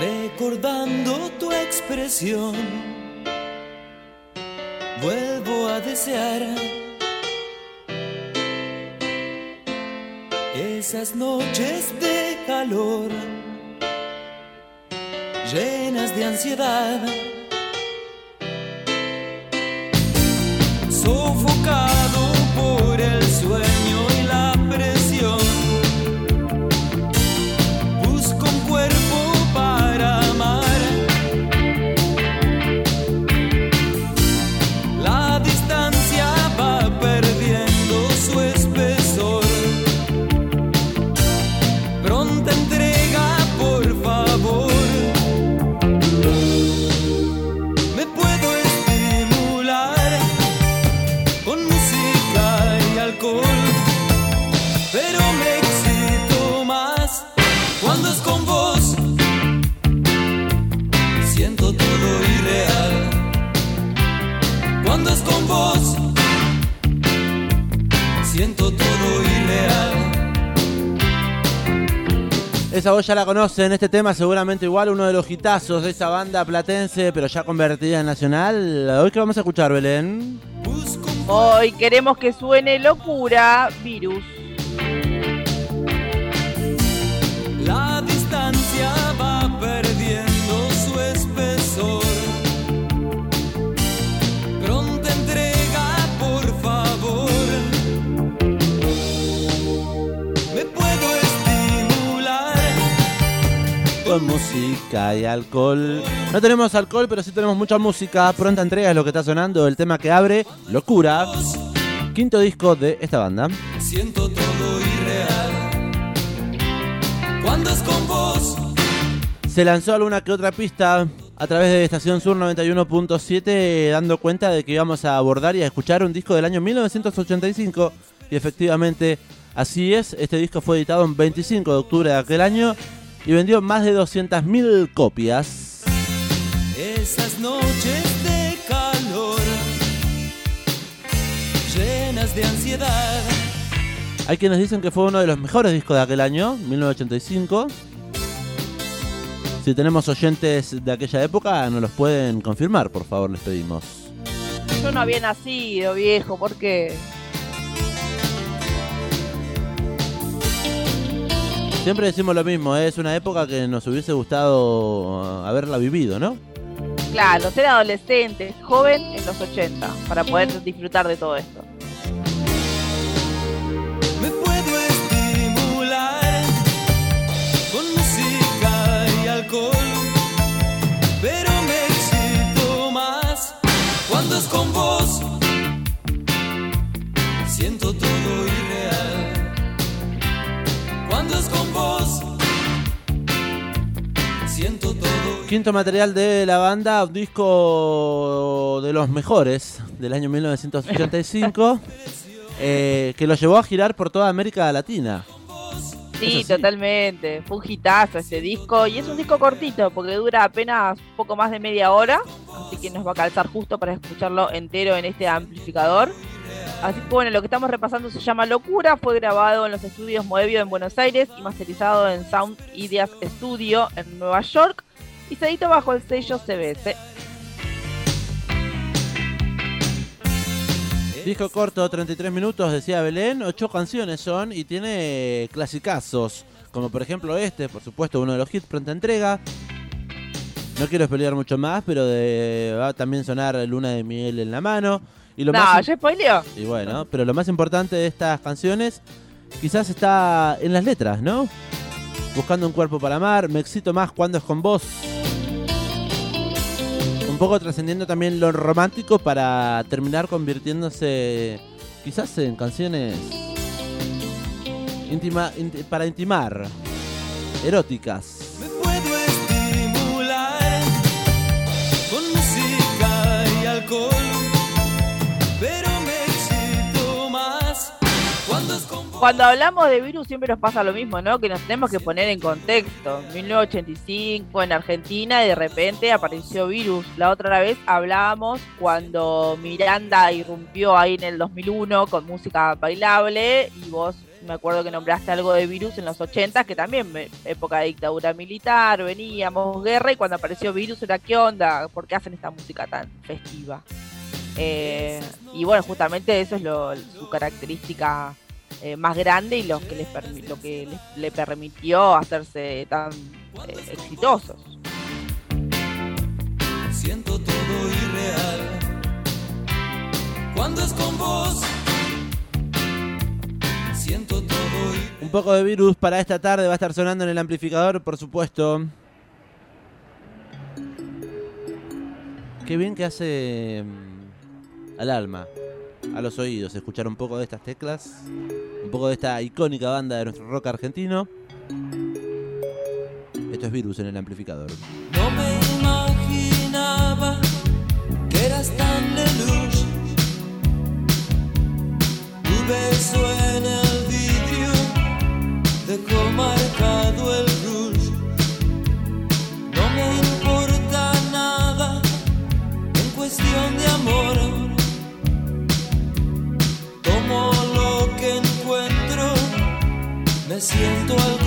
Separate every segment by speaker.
Speaker 1: Recordando tu expresión, vuelvo a desear esas noches de calor llenas de ansiedad. Sofocado
Speaker 2: Esa ya la conocen, este tema seguramente igual uno de los hitazos de esa banda platense, pero ya convertida en nacional. Hoy que vamos a escuchar, Belén.
Speaker 3: Hoy queremos que suene locura, virus.
Speaker 2: Música y alcohol. No tenemos alcohol, pero sí tenemos mucha música. Pronta entrega es lo que está sonando. El tema que abre, Locura. Quinto disco de esta banda.
Speaker 1: Siento todo irreal. Cuando es con vos,
Speaker 2: Se lanzó alguna que otra pista a través de Estación Sur 91.7 dando cuenta de que íbamos a abordar y a escuchar un disco del año 1985 y efectivamente así es, este disco fue editado el 25 de octubre de aquel año y vendió más de 200.000 copias.
Speaker 1: esas noches de calor, llenas de ansiedad.
Speaker 2: Hay quienes dicen que fue uno de los mejores discos de aquel año, 1985. Si tenemos oyentes de aquella época, nos los pueden confirmar, por favor, les pedimos.
Speaker 3: Yo no había nacido, viejo, ¿por qué?
Speaker 2: Siempre decimos lo mismo, ¿eh? es una época que nos hubiese gustado uh, haberla vivido, ¿no?
Speaker 3: Claro, ser adolescente, joven en los 80, para poder disfrutar de todo esto.
Speaker 1: Me puedo estimular con música y alcohol, pero me excito más cuando es con vos. Siento todo irreal cuando es con
Speaker 2: Quinto material de la banda, un disco de los mejores del año 1985, eh, que lo llevó a girar por toda América Latina.
Speaker 3: Sí, totalmente. Fue un hitazo este disco. Y es un disco cortito, porque dura apenas poco más de media hora. Así que nos va a calzar justo para escucharlo entero en este amplificador. Así que bueno, lo que estamos repasando se llama Locura. Fue grabado en los estudios Moebio en Buenos Aires y masterizado en Sound Ideas Studio en Nueva York. Y se edita bajo el sello CBS.
Speaker 2: Disco corto, 33 minutos, decía Belén, ocho canciones son y tiene clasicazos, como por ejemplo este, por supuesto, uno de los hits, pronta entrega. No quiero pelear mucho más, pero de- va a también sonar Luna de Miel en la mano. Y lo
Speaker 3: No,
Speaker 2: más
Speaker 3: ¿ya spoileó?
Speaker 2: Y bueno, pero lo más importante de estas canciones quizás está en las letras, ¿no? Buscando un cuerpo para amar, me excito más cuando es con vos. Un poco trascendiendo también lo romántico para terminar convirtiéndose quizás en canciones para intimar, eróticas.
Speaker 1: Me puedo estimular con música y alcohol, cuando
Speaker 3: hablamos de virus siempre nos pasa lo mismo, ¿no? Que nos tenemos que poner en contexto. 1985 en Argentina de repente apareció virus. La otra vez hablábamos cuando Miranda irrumpió ahí en el 2001 con música bailable y vos me acuerdo que nombraste algo de Virus en los 80, que también me- época de dictadura militar, veníamos, guerra, y cuando apareció Virus era, ¿qué onda? ¿Por qué hacen esta música tan festiva? Eh, y bueno, justamente eso es lo, su característica eh, más grande y lo que les lo que les- le permitió hacerse tan eh, exitosos.
Speaker 1: Siento todo irreal. Cuando es con vos, siento todo irreal.
Speaker 2: Un poco de virus para esta tarde va a estar sonando en el amplificador, por supuesto. Qué bien que hace mm, al alma, a los oídos, escuchar un poco de estas teclas, un poco de esta icónica banda de nuestro rock argentino. Esto es virus en el amplificador.
Speaker 1: No me imaginaba que eras tan lelouch. Tu beso en el vidrio dejó marcado el rouge. No me importa nada en cuestión de amor. Me siento algo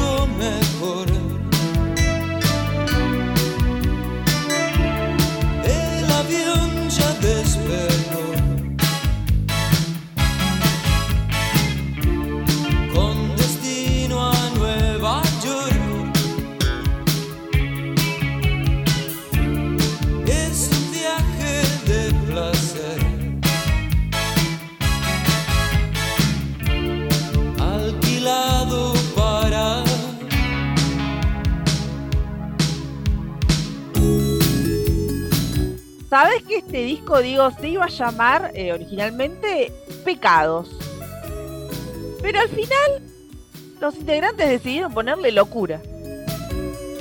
Speaker 3: este disco, digo, se iba a llamar eh, originalmente Pecados? Pero al final los integrantes decidieron ponerle locura.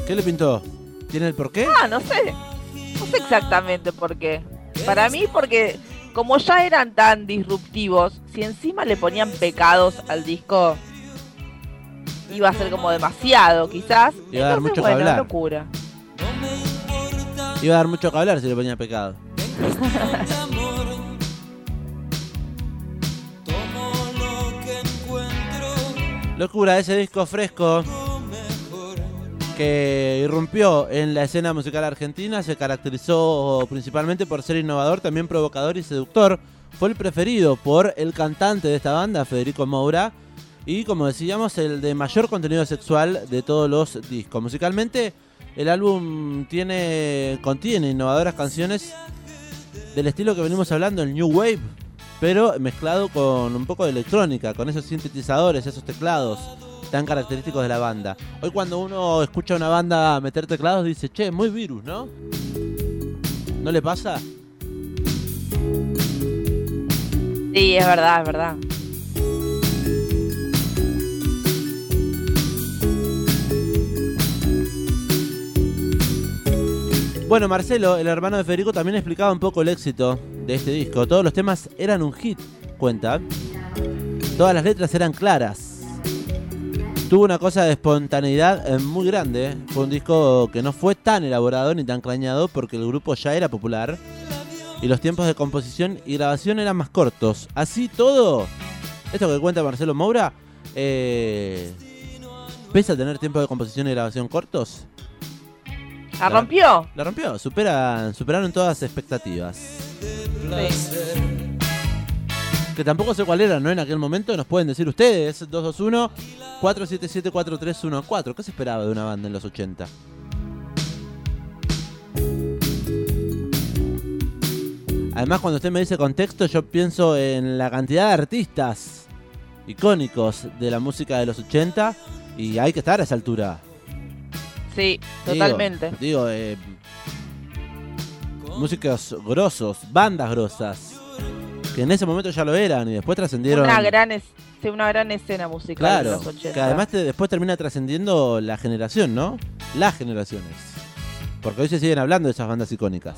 Speaker 2: ¿Qué le pintó? ¿Tiene el porqué?
Speaker 3: Ah, no sé. No sé exactamente por qué. Para mí, porque como ya eran tan disruptivos, si encima le ponían pecados al disco, iba a ser como demasiado, quizás.
Speaker 2: Iba a dar
Speaker 3: Entonces,
Speaker 2: mucho que
Speaker 3: bueno,
Speaker 2: hablar.
Speaker 3: locura.
Speaker 2: Iba a dar mucho que hablar si le ponía pecado. Locura, ese disco fresco que irrumpió en la escena musical argentina, se caracterizó principalmente por ser innovador, también provocador y seductor. Fue el preferido por el cantante de esta banda, Federico Moura, y como decíamos, el de mayor contenido sexual de todos los discos. Musicalmente, el álbum tiene, contiene innovadoras canciones del estilo que venimos hablando, el New Wave, pero mezclado con un poco de electrónica, con esos sintetizadores, esos teclados tan característicos de la banda. Hoy cuando uno escucha a una banda meter teclados dice, che, muy virus, ¿no? ¿No le pasa?
Speaker 3: Sí, es verdad, es verdad.
Speaker 2: Bueno, Marcelo, el hermano de Federico, también explicaba un poco el éxito de este disco. Todos los temas eran un hit, cuenta. Todas las letras eran claras. Tuvo una cosa de espontaneidad eh, muy grande. Fue un disco que no fue tan elaborado ni tan crañado porque el grupo ya era popular. Y los tiempos de composición y grabación eran más cortos. Así todo, esto que cuenta Marcelo Moura, eh, pese a tener tiempos de composición y grabación cortos,
Speaker 3: ¿La rompió?
Speaker 2: la rompió, supera, superaron todas las expectativas. Que tampoco sé cuál era, ¿no? En aquel momento nos pueden decir ustedes, 221-477-4314. ¿Qué se esperaba de una banda en los 80? Además, cuando usted me dice contexto, yo pienso en la cantidad de artistas icónicos de la música de los 80 y hay que estar a esa altura.
Speaker 3: Sí, totalmente.
Speaker 2: Digo, eh, músicos grosos, bandas grosas, que en ese momento ya lo eran y después trascendieron.
Speaker 3: Una gran, es- sí, una gran escena musical de
Speaker 2: Claro,
Speaker 3: los 80.
Speaker 2: que además te- después termina trascendiendo la generación, ¿no? Las generaciones. Porque hoy se siguen hablando de esas bandas icónicas.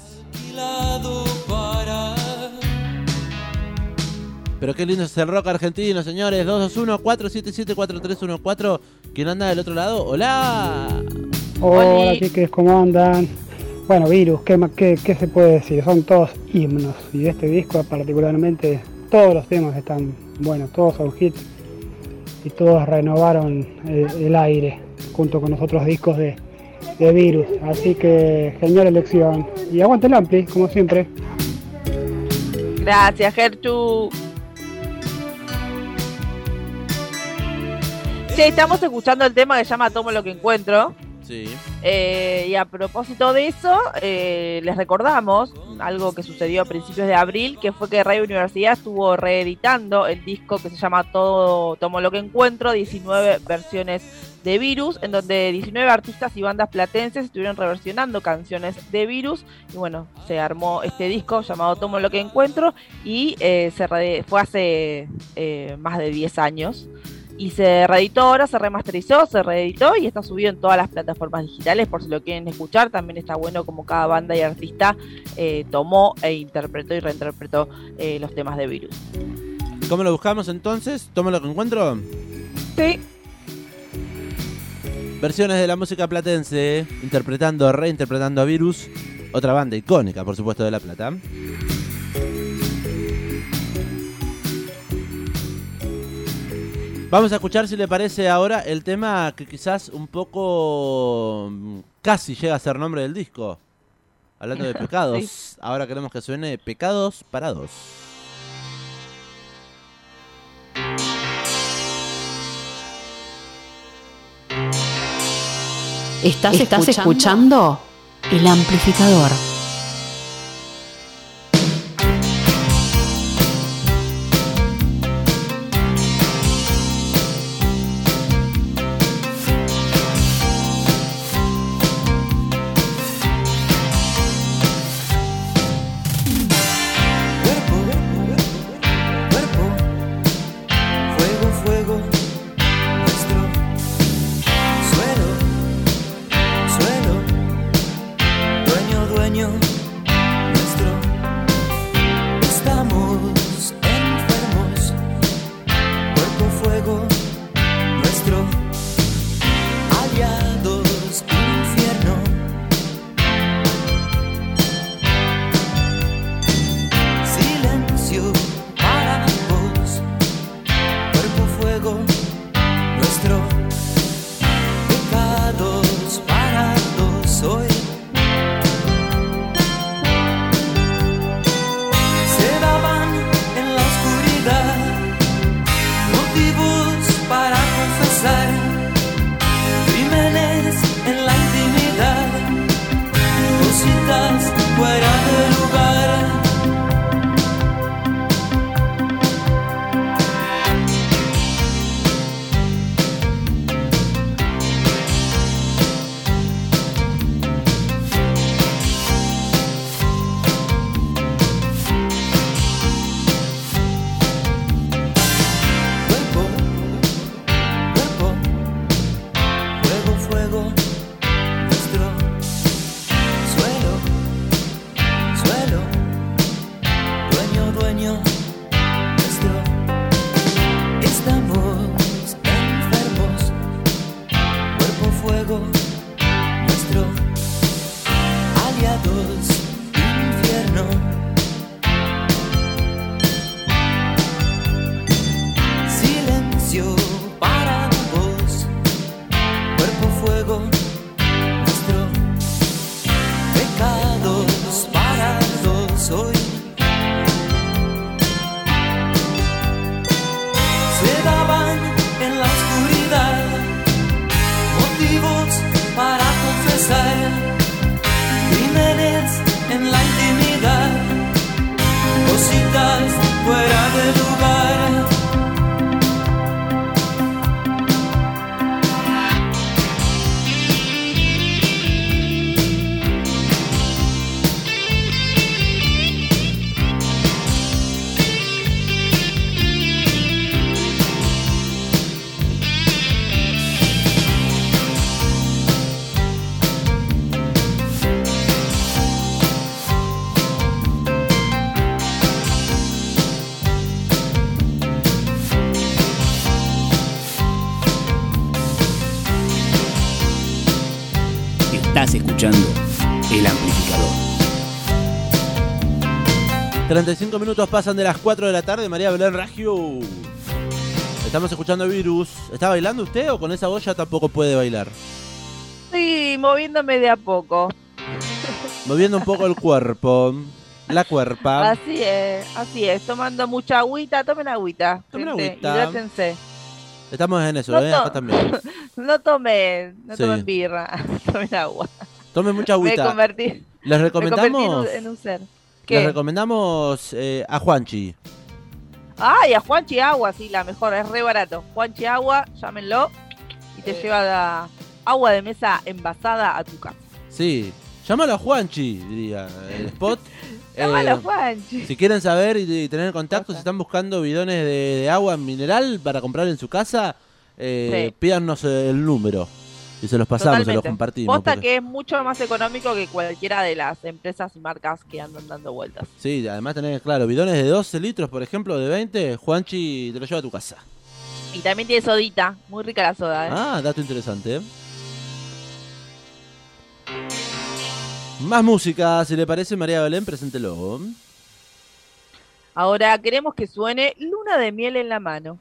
Speaker 2: Pero qué lindo es el rock argentino, señores. 221-477-4314. ¿Quién anda del otro lado? ¡Hola!
Speaker 4: Hola, chiques, ¿cómo andan? Bueno, Virus, ¿qué, qué, qué se puede decir? Son todos himnos. Y de este disco, particularmente, todos los temas están buenos, todos son hits. y todos renovaron eh, el aire junto con los otros discos de, de Virus. Así que genial elección. Y aguante el Ampli, como siempre.
Speaker 3: Gracias, Gerchu. Sí, estamos escuchando el tema que se llama Tomo lo que encuentro. Eh, y a propósito de eso, eh, les recordamos algo que sucedió a principios de abril, que fue que Radio Universidad estuvo reeditando el disco que se llama Todo Tomo lo que encuentro, 19 versiones de Virus, en donde 19 artistas y bandas platenses estuvieron reversionando canciones de Virus. Y bueno, se armó este disco llamado Tomo lo que encuentro y eh, se fue hace eh, más de 10 años. Y se reeditó ahora, se remasterizó, se reeditó y está subido en todas las plataformas digitales por si lo quieren escuchar. También está bueno como cada banda y artista eh, tomó e interpretó y reinterpretó eh, los temas de Virus.
Speaker 2: ¿Cómo lo buscamos entonces? ¿Tomo lo que encuentro?
Speaker 3: Sí.
Speaker 2: Versiones de la música platense, interpretando, reinterpretando a Virus, otra banda icónica, por supuesto, de La Plata. Vamos a escuchar, si le parece, ahora el tema que quizás un poco mm, casi llega a ser nombre del disco. Hablando de pecados, ahora queremos que suene Pecados para dos.
Speaker 1: Estás, escuchando el amplificador.
Speaker 5: Confesar crímenes en la intimidad, cositas
Speaker 2: 35 minutos pasan de las 4 de la tarde, María Belén Ragio. Estamos escuchando Virus. ¿Está bailando usted o con esa voz ya tampoco puede bailar?
Speaker 1: Estoy moviéndome de a poco.
Speaker 2: Moviendo un poco el cuerpo. La cuerpa.
Speaker 1: Así es, así es. Tomando mucha agüita. Tomen agüita.
Speaker 2: Tomen
Speaker 1: gente,
Speaker 2: agüita.
Speaker 1: Hidrátense.
Speaker 2: Estamos en eso,
Speaker 1: No
Speaker 2: ¿eh? Acá también.
Speaker 1: No tomen, no
Speaker 2: Sí.
Speaker 1: tomen birra. Tomen agua.
Speaker 2: Tome mucha
Speaker 1: Me
Speaker 2: agüita.
Speaker 1: convertí,
Speaker 2: Les
Speaker 1: me convertí en,
Speaker 2: recomendamos,
Speaker 1: un, en un ser.
Speaker 2: Les
Speaker 1: ¿Qué?
Speaker 2: recomendamos eh, a Juanchi.
Speaker 1: Ay, a Juanchi Agua, sí, la mejor, es re barato. Juanchi Agua, llámenlo y te lleva la agua de mesa envasada a tu casa.
Speaker 2: Sí. Llámalo a Juanchi, diría el spot.
Speaker 1: Llámalo,
Speaker 2: Eh,
Speaker 1: Juanchi.
Speaker 2: Si quieren saber y, y tener contacto, si están buscando bidones de, de agua mineral para comprar en su casa, eh,
Speaker 1: Sí.
Speaker 2: pídanos el número y se los pasamos, se los
Speaker 1: Totalmente.
Speaker 2: compartimos.
Speaker 1: Posta
Speaker 2: porque-
Speaker 1: que es mucho más económico que cualquiera de las empresas y marcas que andan dando vueltas.
Speaker 2: Sí, además tenés, claro, bidones de 12 litros, por ejemplo, de 20, Juanchi te lo lleva a tu casa.
Speaker 1: Y también tiene sodita, muy rica la soda, ¿eh?
Speaker 2: Ah, dato interesante. ¿eh? Más música, si le parece, María Belén, preséntelo.
Speaker 1: Ahora queremos que suene Luna de miel en la mano.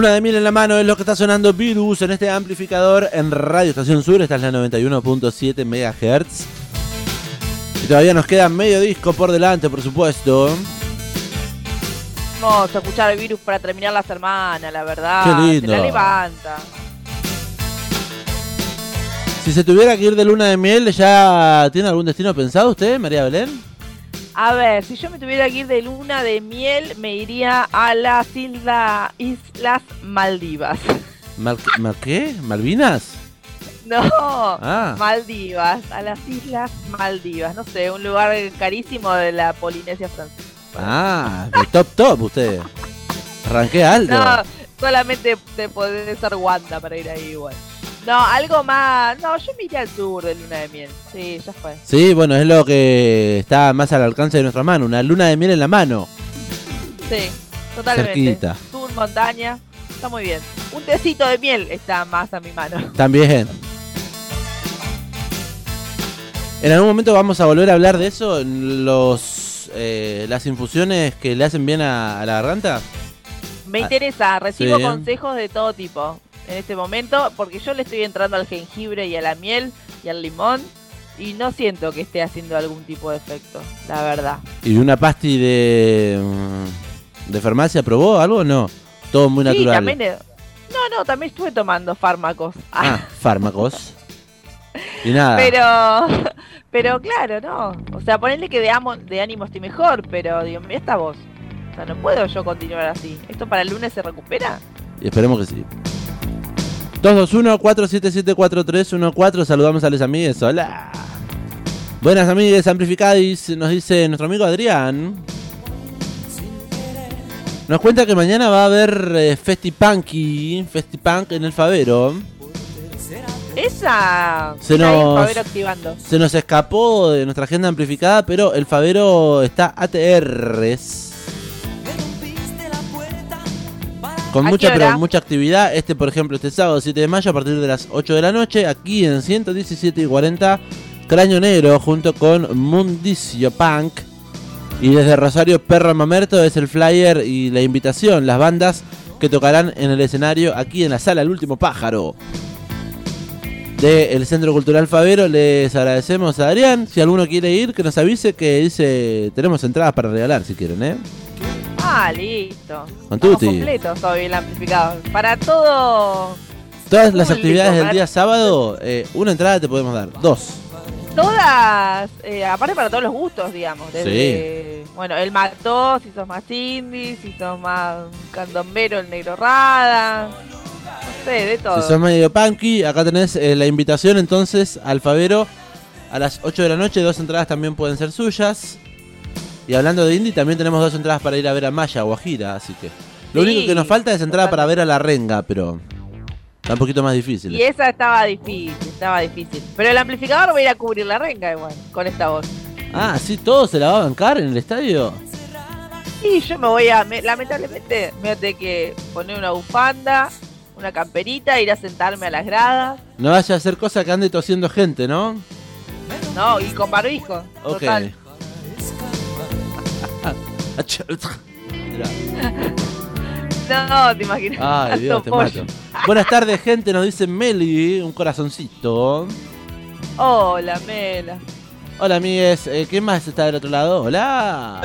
Speaker 6: Luna de miel en la
Speaker 2: mano es lo que está sonando Virus en este amplificador en Radio Estación Sur. Esta es la 91.7 MHz. Y todavía nos queda medio disco por delante, por supuesto.
Speaker 3: Vamos a escuchar el virus para terminar la semana, la verdad.
Speaker 2: Qué lindo.
Speaker 3: Se la levanta.
Speaker 2: Si se tuviera que ir de luna de miel, ¿ya tiene algún destino pensado usted, María Belén?
Speaker 3: A ver, si yo me tuviera que ir de luna de miel, me iría a las isla- Islas Maldivas.
Speaker 2: ¿Mal, mal qué? ¿Malvinas?
Speaker 3: No,
Speaker 2: Ah.
Speaker 3: Maldivas, a las Islas Maldivas. No sé, un lugar carísimo de la Polinesia francesa.
Speaker 2: Ah, de top top usted. Arranqué alto.
Speaker 3: No, solamente te podés ser Wanda para ir ahí igual. No, algo más. No, yo me iría al sur de luna de miel. Sí, ya fue.
Speaker 2: Sí, bueno, es lo que está más al alcance de nuestra mano. Una luna de miel en la mano.
Speaker 3: Sí, totalmente.
Speaker 2: Cerquita.
Speaker 3: Sur, montaña. Está muy bien. Un tecito de miel está más a mi mano.
Speaker 2: También. En algún momento vamos a volver a hablar de eso, los eh, las infusiones que le hacen bien a, a la garganta.
Speaker 3: Me interesa, recibo
Speaker 2: sí.
Speaker 3: consejos de todo tipo en este momento, porque yo le estoy entrando al jengibre y a la miel y al limón y no siento que esté haciendo algún tipo de efecto, la verdad.
Speaker 2: ¿Y una pasti de, mm, de farmacia probó algo o no? Todo muy
Speaker 3: Sí,
Speaker 2: natural.
Speaker 3: también No, no, también estuve tomando fármacos.
Speaker 2: Ah, fármacos. Y nada.
Speaker 3: Pero, pero claro, no. O sea, ponerle que de, amo, de ánimo estoy mejor, pero digo, mira esta voz. O sea, no puedo yo continuar así. ¿Esto para el lunes se recupera?
Speaker 2: Y esperemos que sí. 221-477-4314. Saludamos a los amigues. Hola. Buenas amigues, amplificadis. Nos dice nuestro amigo Adrián. Nos cuenta que mañana va a haber eh, Festipunky, Festipunk en el Favero.
Speaker 3: Esa.
Speaker 2: Se nos-
Speaker 3: Favero activando.
Speaker 2: Se nos escapó de nuestra agenda amplificada, pero el Favero está ATRs. Con
Speaker 3: ¿A
Speaker 2: mucha, pero mucha actividad. Este, por ejemplo, este sábado 7 de mayo a partir de las 8 de la noche, aquí en 117 y 40, Cráneo Negro, junto con Mundicio Punk. Y desde Rosario Perro Mamerto es el flyer y la invitación, las bandas que tocarán en el escenario aquí en la sala El Último Pájaro del Centro Cultural Favero. Les agradecemos a Adrián. Si alguno quiere ir, que nos avise que dice tenemos entradas para regalar si quieren, ¿eh?
Speaker 3: Ah, listo.
Speaker 2: Con tutti.
Speaker 3: completos hoy el amplificado. Para todo.
Speaker 2: Todas las actividades del
Speaker 3: para-
Speaker 2: día sábado, eh, una entrada te podemos dar. Dos.
Speaker 3: Todas, eh, aparte para todos los gustos, digamos. Desde, Bueno, el mató, si sos más indie, si sos más candombero, el negro rada. No sé, de todo.
Speaker 2: Si sos medio punky, acá tenés eh, la invitación entonces al Favero a las 8 de la noche. Dos entradas también pueden ser suyas. Y hablando de indie, también tenemos dos entradas para ir a ver a Maya o a Gira, así que. Lo
Speaker 3: Sí,
Speaker 2: único que nos falta es entrada para ver a la renga, pero. Está un poquito más difícil.
Speaker 3: Y esa estaba difícil, estaba difícil. Pero el amplificador va a ir a cubrir la renga igual, con esta voz.
Speaker 2: Ah, sí, todo se la va a bancar en el estadio.
Speaker 3: Y yo me voy a, me- lamentablemente, me voy a tener que poner una bufanda, una camperita, ir a sentarme a las gradas.
Speaker 2: No vaya a hacer cosa que ande tosiendo gente, ¿no?
Speaker 3: No, y con barbijo.
Speaker 2: Ok.
Speaker 3: Total. No, te imaginas.
Speaker 2: Ay, Dios, te mato. Buenas tardes, gente, nos dice Meli, un corazoncito.
Speaker 3: Hola, Mela.
Speaker 2: Hola, amigues, eh, ¿qué más está del otro lado? Hola.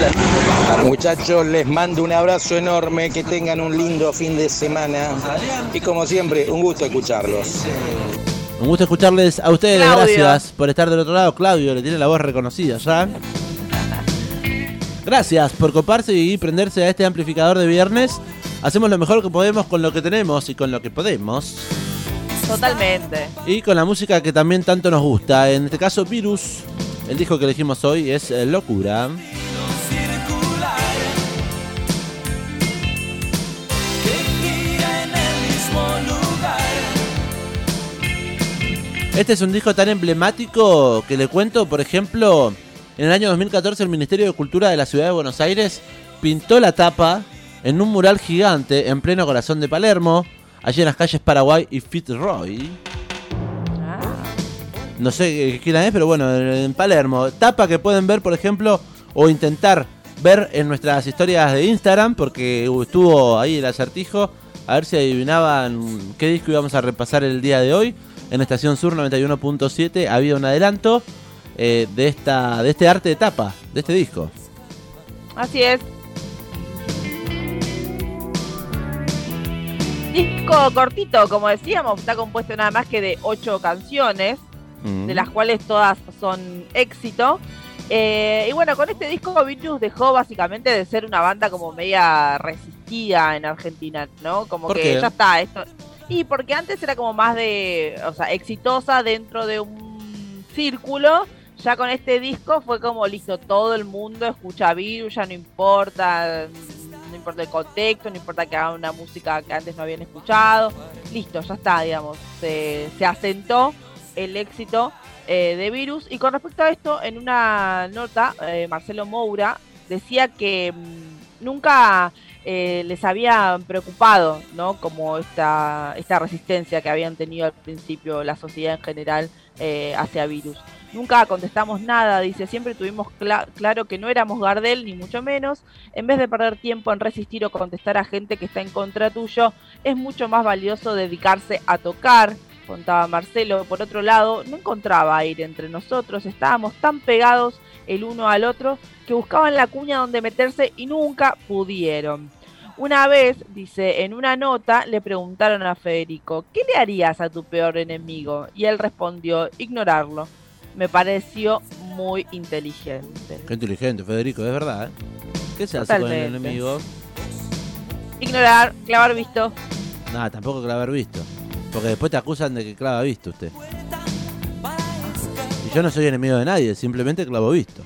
Speaker 7: Muchachos, les mando un abrazo enorme, que tengan un lindo fin de semana y como siempre, un gusto escucharlos.
Speaker 2: Un gusto escucharles a ustedes,
Speaker 3: Claudio.
Speaker 2: gracias por estar del otro lado. Claudio, le tiene la voz reconocida ya. Gracias por coparse y prenderse a este amplificador de viernes. Hacemos lo mejor que podemos con lo que tenemos y con lo que podemos.
Speaker 3: Totalmente.
Speaker 2: Y con la música que también tanto nos gusta. En este caso, Virus. El disco que elegimos hoy es eh, Locura. Este es un disco tan emblemático que le cuento, por ejemplo, en el año 2014 el Ministerio de Cultura de la Ciudad de Buenos Aires pintó la tapa en un mural gigante en pleno corazón de Palermo, allí en las calles Paraguay y Fitzroy.
Speaker 3: Ah,
Speaker 2: No sé quién es, pero bueno, en Palermo. Tapa que pueden ver, por ejemplo, o intentar ver en nuestras historias de Instagram, porque estuvo ahí el acertijo A ver si adivinaban qué disco íbamos a repasar el día de hoy. En Estación Sur 91.7 había un adelanto eh, de, esta, de este arte de tapa, de este disco.
Speaker 3: Así es. Disco cortito, como decíamos, está compuesto nada más que de ocho canciones, de las cuales todas son éxito. Eh, y bueno, con este disco Virus dejó básicamente de ser una banda como media resistida en Argentina, ¿no? Como
Speaker 2: ¿Por
Speaker 3: que
Speaker 2: qué?
Speaker 3: ya está esto. Y porque antes era como más de, o sea, exitosa dentro de un círculo. Ya con este disco fue como listo, todo el mundo escucha Virus, ya no importa, no importa el contexto, no importa que haga una música que antes no habían escuchado. Listo, ya está, digamos, se, se asentó el éxito eh, de Virus. Y con respecto a esto, en una nota, eh, Marcelo Moura decía que mm, nunca eh, les había preocupado, ¿no? Como esta, esta resistencia que habían tenido al principio la sociedad en general eh, hacia Virus. Nunca contestamos nada, dice, siempre tuvimos cla- claro que no éramos Gardel, ni mucho menos. En vez de perder tiempo en resistir o contestar a gente que está en contra tuyo, es mucho más valioso dedicarse a tocar, contaba Marcelo. Por otro lado, no encontraba aire entre nosotros, estábamos tan pegados el uno al otro que buscaban la cuña donde meterse y nunca pudieron. Una vez, dice, en una nota le preguntaron a Federico, ¿qué le harías a tu peor enemigo? Y él respondió, ignorarlo. Me pareció muy inteligente.
Speaker 2: Qué inteligente, Federico, es verdad. ¿eh? ¿Qué se hace con el enemigo?
Speaker 3: Ignorar, clavar visto.
Speaker 2: Nada, tampoco haber visto. Porque después te acusan de que clava visto usted. Y yo no soy enemigo de nadie, simplemente clavo visto.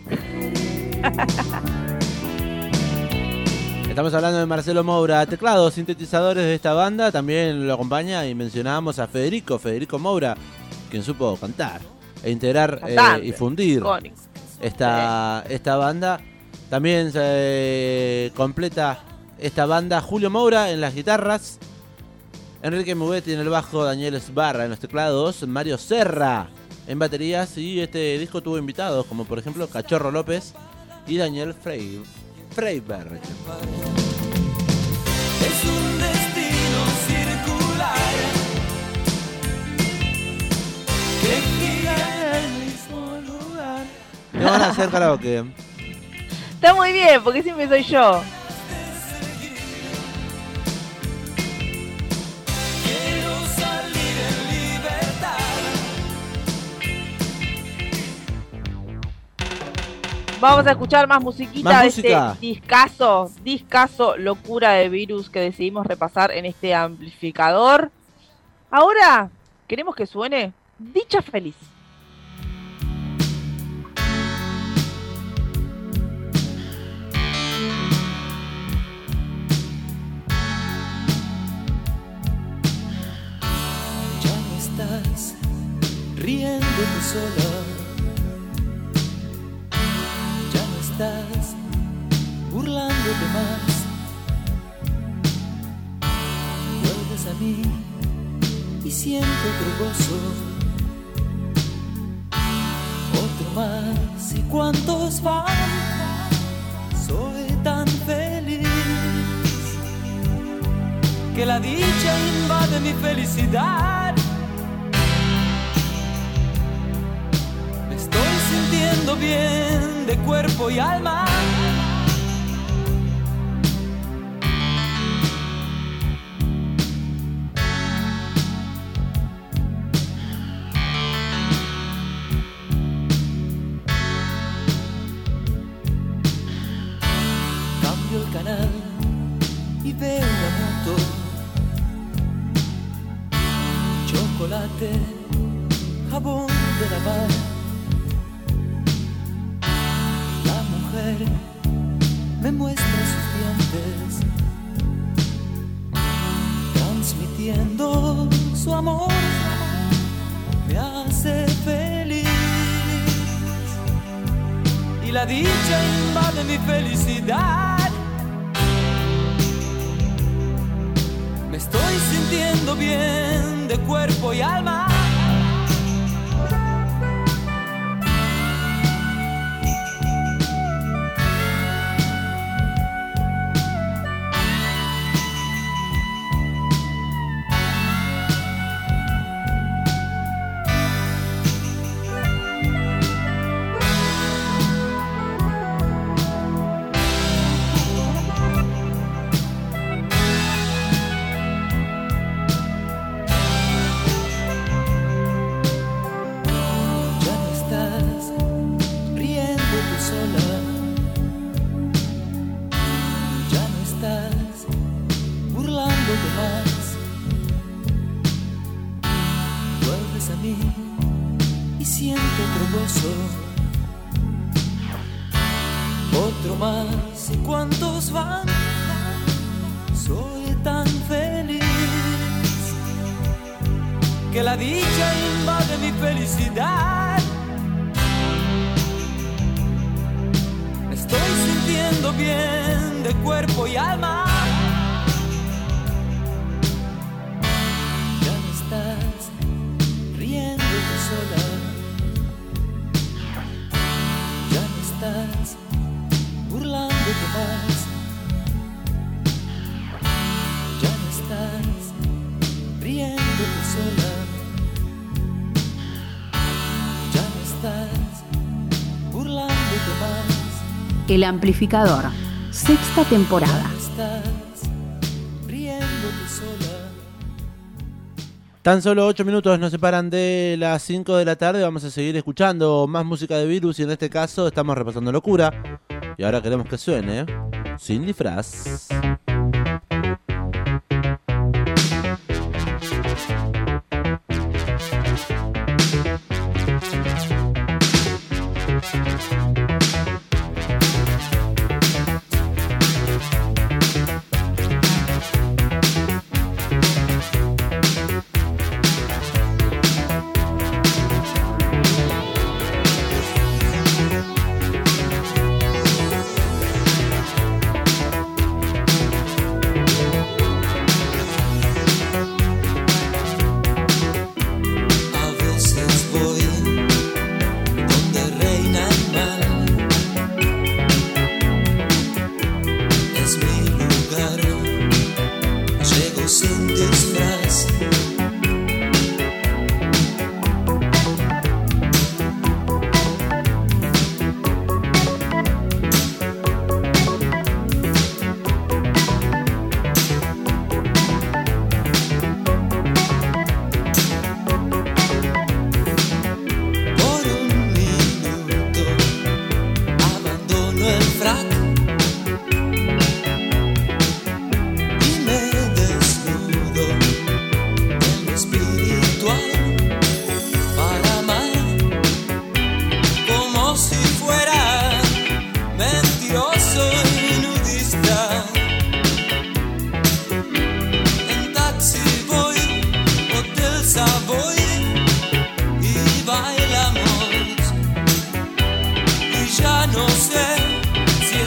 Speaker 2: Estamos hablando de Marcelo Moura, teclados, sintetizadores de esta banda. También lo acompaña y mencionábamos a Federico, Federico Moura, quien supo cantar e integrar eh, y fundir esta, esta banda. También se completa esta banda Julio Moura en las guitarras, Enrique Mubetti en el bajo, Daniel Esbarra en los teclados, Mario Serra en baterías y este disco tuvo invitados como por ejemplo Cachorro López y Daniel Frey, Freiberg. ¿Qué van a hacer karaoke?
Speaker 3: Está muy bien, porque siempre soy yo. Vamos a escuchar más musiquita
Speaker 2: Más
Speaker 3: de
Speaker 2: música.
Speaker 3: este discazo, discazo locura de virus que decidimos repasar en este amplificador. Ahora queremos que suene Dicha Feliz.
Speaker 1: Riéndote sola. Ya no estás burlándote más. Vuelves a mí y siento otro gozo. Otro más y cuántos van. Soy tan feliz que la dicha invade mi felicidad. Sintiendo bien de cuerpo y alma. El
Speaker 8: amplificador, sexta temporada.
Speaker 1: Tan solo 8 minutos nos separan de las 5 de la tarde. Vamos a seguir escuchando más música de virus y en este caso estamos repasando locura. Y ahora queremos que suene sin disfraz.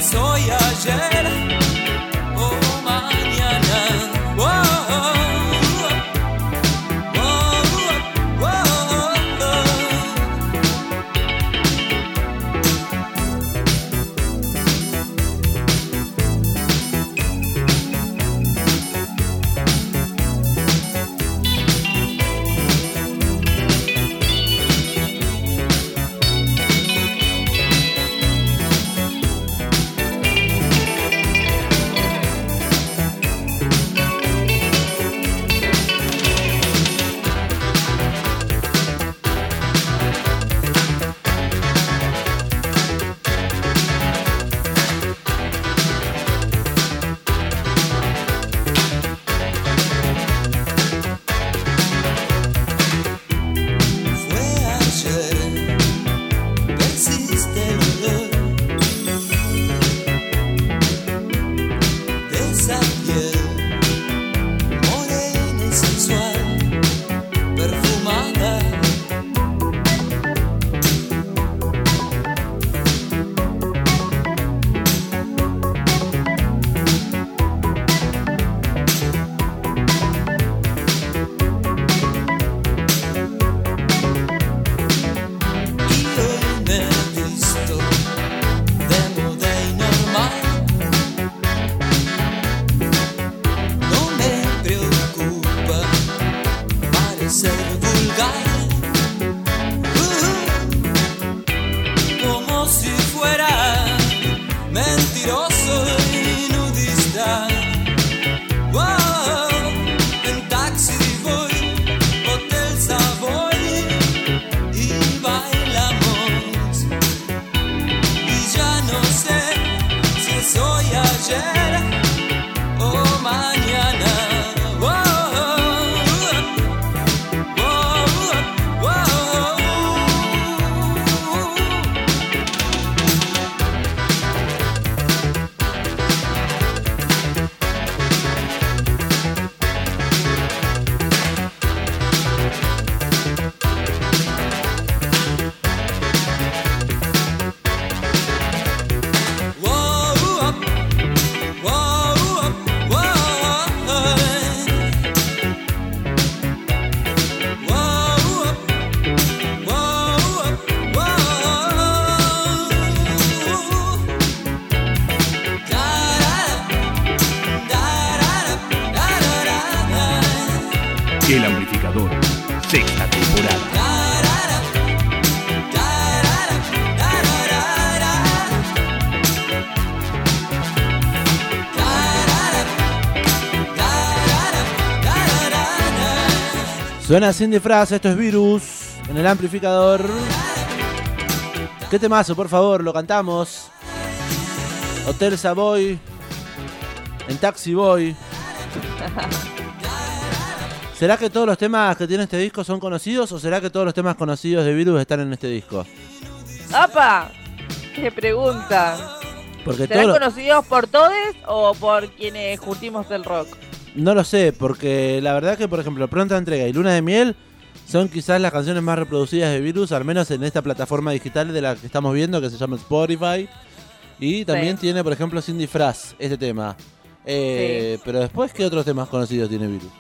Speaker 5: soy ayer.
Speaker 2: Suena sin disfraz, esto es Virus en el amplificador. ¿Qué temazo, por favor? Lo cantamos. Hotel Savoy. En Taxi Boy. ¿Será que todos los temas que tiene este disco son conocidos o será que todos los temas conocidos de Virus están en este disco?
Speaker 3: ¡Apa! ¡Qué pregunta!
Speaker 2: Porque
Speaker 3: ¿Serán
Speaker 2: todo
Speaker 3: conocidos por todos o por quienes curtimos del rock?
Speaker 2: No lo sé, porque la verdad que, por ejemplo, Pronta Entrega y Luna de Miel son quizás las canciones más reproducidas de Virus, al menos en esta plataforma digital de la que estamos viendo, que se llama Spotify. Y también
Speaker 3: Sí.
Speaker 2: tiene, por ejemplo, Sin Disfraz, este tema. Eh, Pero después, ¿qué otros temas conocidos tiene Virus?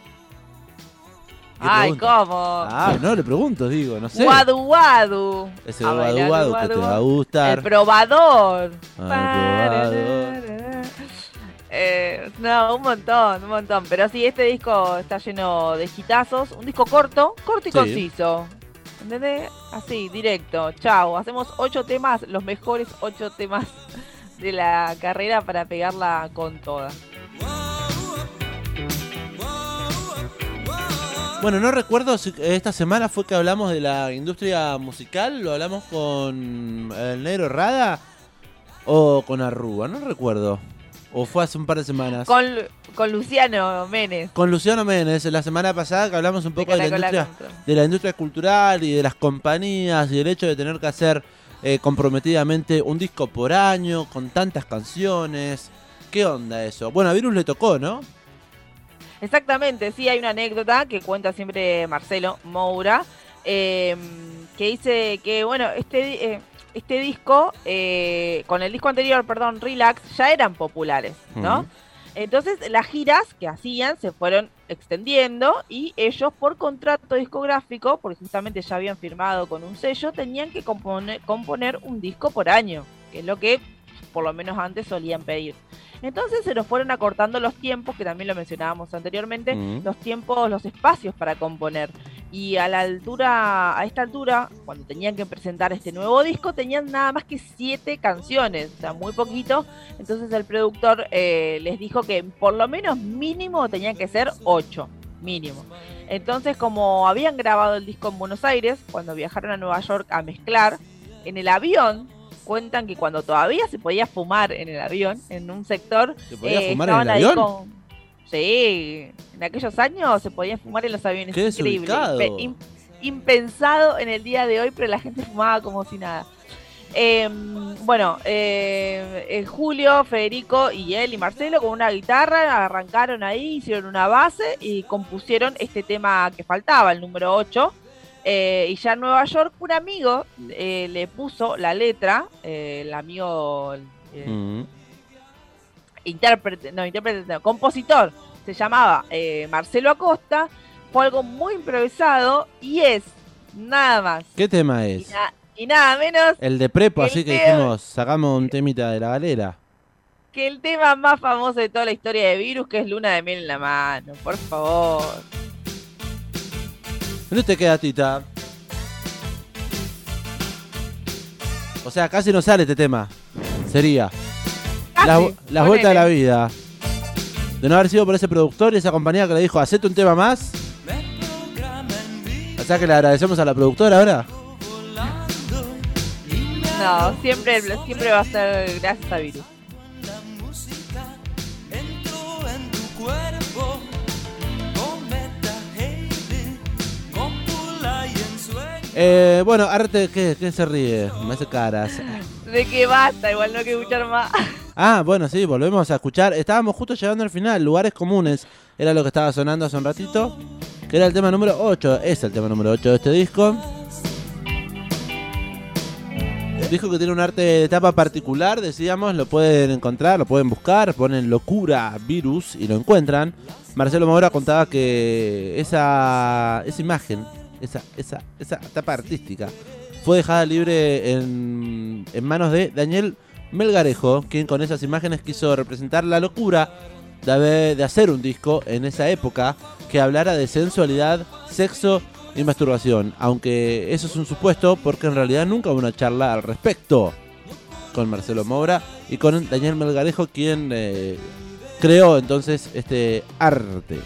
Speaker 2: ¿Qué
Speaker 3: Ay? ¿cómo?
Speaker 2: Ah, no, le pregunto, digo, no sé.
Speaker 3: Wadu Wadu.
Speaker 2: Ese Wadu Wadu que te va a gustar.
Speaker 3: El probador.
Speaker 2: Ah, el probador.
Speaker 3: Eh, no, un montón, un montón. Pero sí, este disco está lleno de hitazos. Un disco corto, corto y
Speaker 2: Sí.
Speaker 3: conciso. ¿Entendés? Así, directo. Chao. Hacemos ocho temas, los mejores ocho temas de la carrera para pegarla con toda.
Speaker 2: Bueno, no recuerdo si esta semana fue que hablamos de la industria musical, lo hablamos con el negro Rada o con Arruga, no recuerdo. O fue hace un par de semanas.
Speaker 3: Con, con Luciano Menes.
Speaker 2: Con Luciano Méndez, la semana pasada que hablamos un poco de, la industria, de la industria cultural y de las compañías y el hecho de tener que hacer eh, comprometidamente un disco por año con tantas canciones. ¿Qué onda eso? Bueno, a Virus le tocó, ¿no?
Speaker 3: Exactamente, sí, hay una anécdota que cuenta siempre Marcelo Moura, eh, que dice que, bueno, este, eh, este disco, eh, con el disco anterior, perdón, Relax, ya eran populares, ¿no? Entonces las giras que hacían se fueron extendiendo y ellos por contrato discográfico, porque justamente ya habían firmado con un sello, tenían que componer, componer un disco por año, que es lo que por lo menos antes solían pedir. Entonces se nos fueron acortando los tiempos, que también lo mencionábamos anteriormente,
Speaker 2: Mm.
Speaker 3: los tiempos, los espacios para componer. Y a la altura, a esta altura, cuando tenían que presentar este nuevo disco, tenían nada más que siete canciones, o sea, muy poquito. Entonces el productor eh, les dijo que por lo menos mínimo tenían que ser ocho, mínimo. Entonces, como habían grabado el disco en Buenos Aires, cuando viajaron a Nueva York a mezclar, en el avión cuentan que cuando todavía se podía fumar en el avión, en un sector,
Speaker 2: ¿Se podía
Speaker 3: eh,
Speaker 2: fumar en el avión?
Speaker 3: con- Sí, en aquellos años se podía fumar en los aviones.
Speaker 2: Qué
Speaker 3: Increíble. impensado en el día de hoy, pero la gente fumaba como si nada. Eh, bueno, eh, Julio, Federico y él y Marcelo con una guitarra arrancaron ahí, hicieron una base y compusieron este tema que faltaba, el número 8. Eh, y ya en Nueva York un amigo eh, le puso la letra, eh, el amigo eh,
Speaker 2: Mm.
Speaker 3: intérprete, no, intérprete, no, compositor, se llamaba eh, Marcelo Acosta, fue algo muy improvisado y es nada más
Speaker 2: ¿Qué tema
Speaker 3: y,
Speaker 2: es?
Speaker 3: na- y nada menos
Speaker 2: El de Prepo,
Speaker 3: El
Speaker 2: así que dijimos, sacamos un temita de la galera.
Speaker 3: que el tema más famoso de toda la historia de Virus, que es Luna de Miel en la mano, por favor.
Speaker 2: ¿Dónde te queda, Tita? O sea, casi no sale este tema. Sería.
Speaker 3: Casi,
Speaker 2: Las, las vueltas de la vida. De no haber sido por ese productor y esa compañía que le dijo, hacete un tema más. O sea que le agradecemos a la productora ahora.
Speaker 3: No, siempre, siempre va a ser gracias a Virus.
Speaker 2: Eh, bueno, Arte, ¿qué, ¿qué se ríe? Me hace caras.
Speaker 3: De que basta, igual no hay que escuchar más.
Speaker 2: Ah, bueno, sí, volvemos a escuchar. Estábamos justo llegando al final. Lugares comunes era lo que estaba sonando hace un ratito. Que era el tema número 8. Es el tema número 8 de este disco. Disco que tiene un arte de etapa particular, decíamos, lo pueden encontrar, lo pueden buscar, ponen locura, virus y lo encuentran. Marcelo Maura contaba que esa, esa imagen, esa, esa, esa etapa artística, fue dejada libre en, en manos de Daniel Melgarejo, quien con esas imágenes quiso representar la locura de, de hacer un disco en esa época, que hablara de sensualidad, sexo y masturbación, aunque eso es un supuesto porque en realidad nunca hubo una charla al respecto con Marcelo Mora y con Daniel Melgarejo, quien eh, creó entonces este arte.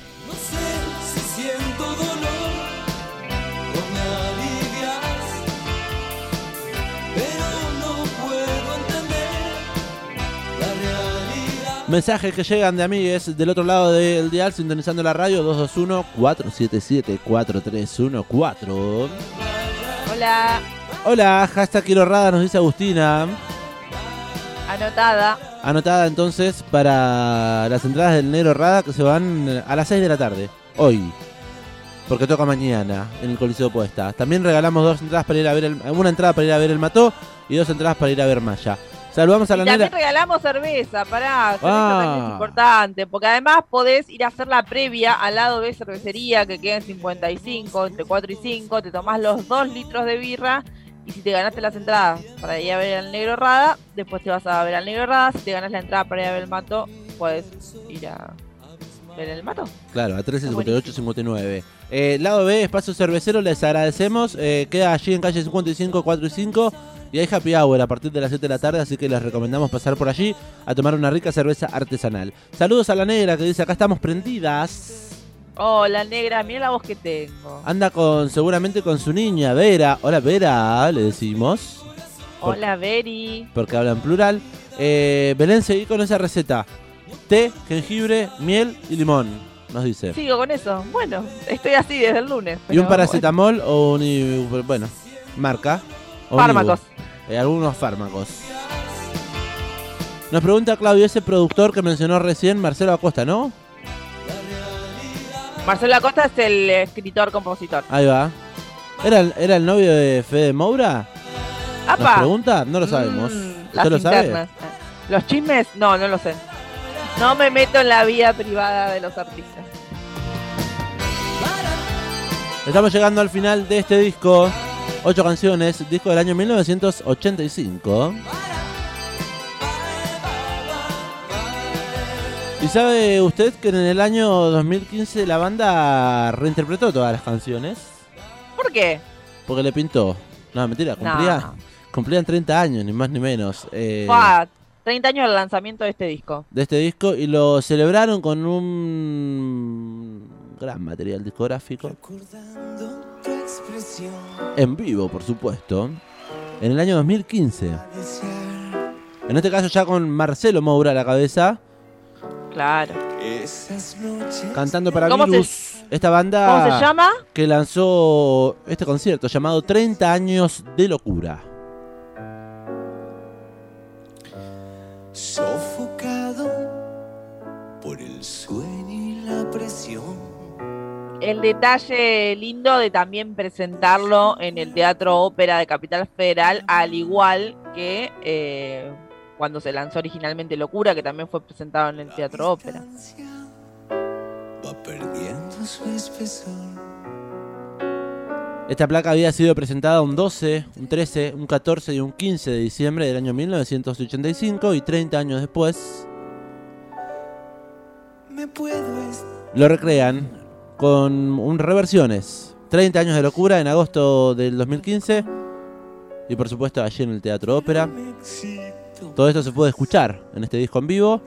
Speaker 2: Mensajes que llegan de amigues del otro lado del dial sintonizando la radio 221-477-4314.
Speaker 3: Hola,
Speaker 2: Hola, hashtag Quiero Rada, nos dice Agustina.
Speaker 3: anotada.
Speaker 2: Anotada entonces para las entradas del Negro Rada que se van a las 6 de la tarde, hoy. Porque toca mañana en el Coliseo Puesta. También regalamos dos entradas para ir a ver el, una entrada para ir a ver el Mató y dos entradas para ir a ver Maya. Saludamos a la
Speaker 3: Y también regalamos cerveza, pará, cerveza
Speaker 2: Ah.
Speaker 3: también es importante, porque además podés ir a hacer la previa al lado de cervecería que queda en 55, entre 4 y 5, te tomás los 2 litros de birra y si te ganaste las entradas para ir a ver al Negro Rada, después te vas a ver al Negro Rada, si te ganas la entrada para ir a ver el Mato, puedes ir a ver el Mato.
Speaker 2: Claro, a 13, 58, 59. Eh, lado B, Espacio Cervecero, les agradecemos. Eh, queda allí en calle 55, 4 y 5. Y hay happy hour a partir de las 7 de la tarde, así que les recomendamos pasar por allí a tomar una rica cerveza artesanal. Saludos a la negra que dice, acá estamos prendidas.
Speaker 3: Hola negra, mira la voz que tengo.
Speaker 2: Anda con seguramente con su niña, Vera. Hola Vera, le decimos, por-
Speaker 3: Hola Beri.
Speaker 2: porque habla en plural. Eh, Belén, seguí con esa receta. Té, jengibre, miel y limón, nos dice.
Speaker 3: Sigo con eso. Bueno, estoy así desde el lunes.
Speaker 2: y un paracetamol o un... Bueno, marca.
Speaker 3: Fármacos.
Speaker 2: Eh, algunos fármacos. Nos pregunta Claudio, ese productor que mencionó recién, Marcelo Acosta, ¿no?
Speaker 3: Marcelo Acosta es el escritor-compositor.
Speaker 2: Ahí va. ¿Era, el- ¿Era el novio de Fede Moura? ¿Nos
Speaker 3: ¡Apa!
Speaker 2: pregunta? No lo sabemos.
Speaker 3: Mm,
Speaker 2: ¿Usted
Speaker 3: las
Speaker 2: lo sabe?
Speaker 3: internas. ¿Los chismes? No, no lo sé. No me meto en la vida privada de los artistas.
Speaker 2: Estamos llegando al final de este disco. Ocho canciones, disco del año 1985. ¿Y sabe usted que en el año 2015 la banda reinterpretó todas las canciones?
Speaker 3: ¿Por qué?
Speaker 2: Porque le pintó. No, mentira, cumplía,
Speaker 3: No.
Speaker 2: cumplían 30 años, ni más ni menos. eh,
Speaker 3: Fua, 30 años del lanzamiento de este disco.
Speaker 2: de este disco y lo celebraron con un gran material discográfico.
Speaker 1: Recordando
Speaker 2: En vivo, por supuesto. En el año 2015.
Speaker 1: desear
Speaker 2: En este caso ya con Marcelo Moura a la cabeza,
Speaker 3: Claro.
Speaker 1: esas noches.
Speaker 2: cantando para
Speaker 3: ¿Cómo se-
Speaker 2: Virus. Esta banda
Speaker 3: ¿Cómo se llama?
Speaker 2: que lanzó este concierto llamado 30 años de locura.
Speaker 1: Sofocado por el sueño y la presión.
Speaker 3: El detalle lindo de también presentarlo en el Teatro Ópera de Capital Federal, al igual que eh, cuando se lanzó originalmente Locura, que también fue presentado en el Teatro Ópera.
Speaker 1: Va perdiendo su espesor.
Speaker 2: Esta placa había sido presentada un 12, un 13, un 14 y un 15 de diciembre del año 1985 y 30 años después
Speaker 1: Me puedo estar.
Speaker 2: lo recrean con un reversiones. 30 años de locura en agosto del 2015 y por supuesto allí en el Teatro Ópera. Todo esto se puede escuchar en este disco en vivo.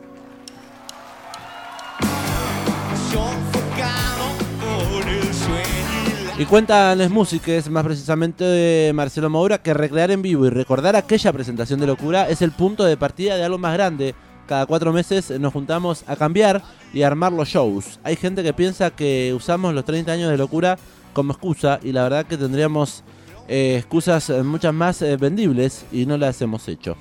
Speaker 1: Y
Speaker 2: cuentan las músicas, más precisamente de Marcelo Moura, que recrear en vivo y recordar aquella presentación de locura es el punto de partida de algo más grande. Cada cuatro meses nos juntamos a cambiar y armar los shows. Hay gente que piensa que usamos los 30 años de locura como excusa y la verdad que tendríamos eh, excusas eh, muchas más eh, vendibles y no las hemos hecho.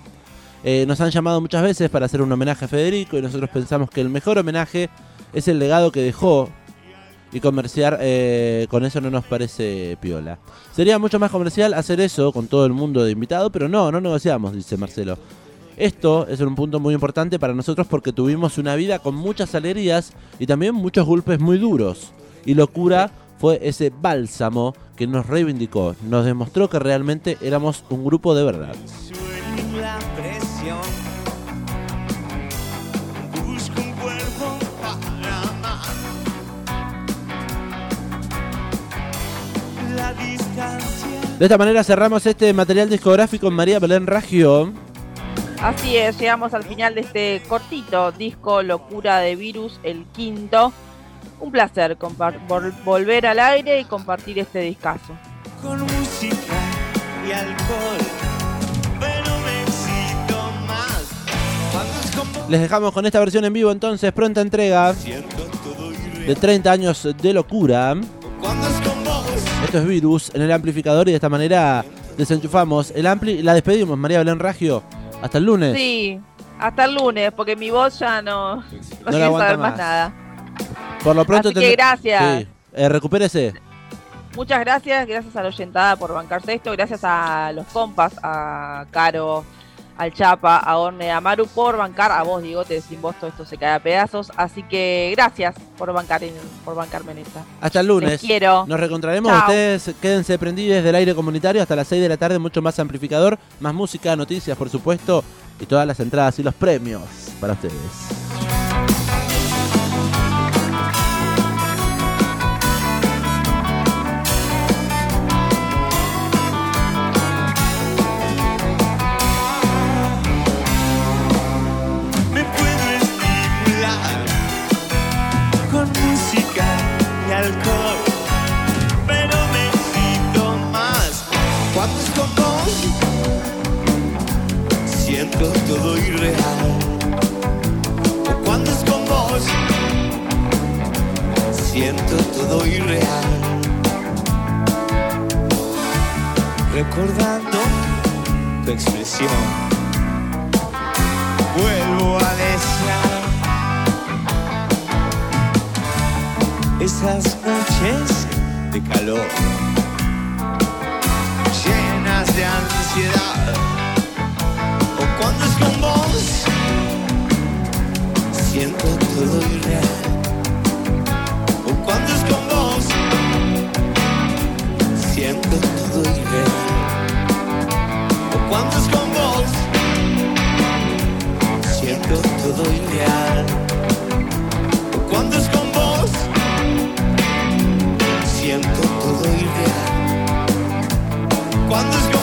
Speaker 2: Eh, nos han llamado muchas veces para hacer un homenaje a Federico y nosotros pensamos que el mejor homenaje es el legado que dejó y comerciar con eso no nos parece piola. Sería mucho más comercial hacer eso con todo el mundo de invitado, pero no, no negociamos, dice Marcelo. Esto es un punto muy importante para nosotros porque tuvimos una vida con muchas alegrías y también muchos golpes muy duros. Y locura fue ese bálsamo que nos reivindicó, nos demostró que realmente éramos un grupo de verdad. De esta manera cerramos este material discográfico en María Belén Raggio.
Speaker 3: Así es, llegamos al final de este cortito disco Locura de Virus, el quinto. Un placer vol- volver al aire y compartir este discazo.
Speaker 9: con música y alcohol, pero me más con.
Speaker 2: Les dejamos con esta versión en vivo entonces, pronta entrega de 30 años de locura. Esto es Virus en el amplificador y de esta manera desenchufamos el ampli y la despedimos, María Belén Raggio. Hasta el lunes.
Speaker 3: Sí, hasta el lunes, porque mi voz ya no, no,
Speaker 2: la
Speaker 3: quiere saber más
Speaker 2: más.
Speaker 3: nada.
Speaker 2: Por lo pronto
Speaker 3: Así que gracias.
Speaker 2: Sí. Eh, recupérese.
Speaker 3: Muchas gracias, gracias a la oyentada por bancarse esto, gracias a los compas, a Caro, al Chapa, a Orne, a Maru por bancar, a vos, Digote, sin vos todo esto se cae a pedazos, así que gracias por bancar en, por bancarme en esta.
Speaker 2: Hasta el lunes.
Speaker 3: Les quiero.
Speaker 2: Nos reencontraremos.
Speaker 3: Chao.
Speaker 2: Ustedes quédense prendidos del aire comunitario hasta las 6 de la tarde. Mucho más amplificador, más música, noticias, por supuesto. Y todas las entradas y los premios para ustedes.
Speaker 9: Siento todo irreal. Recordando tu expresión. Vuelvo a desear esas noches de calor llenas de ansiedad. O cuando es con vos siento todo irreal o cuando es con vos siento todo ideal. O cuando es con vos siento todo ideal. Cuando es con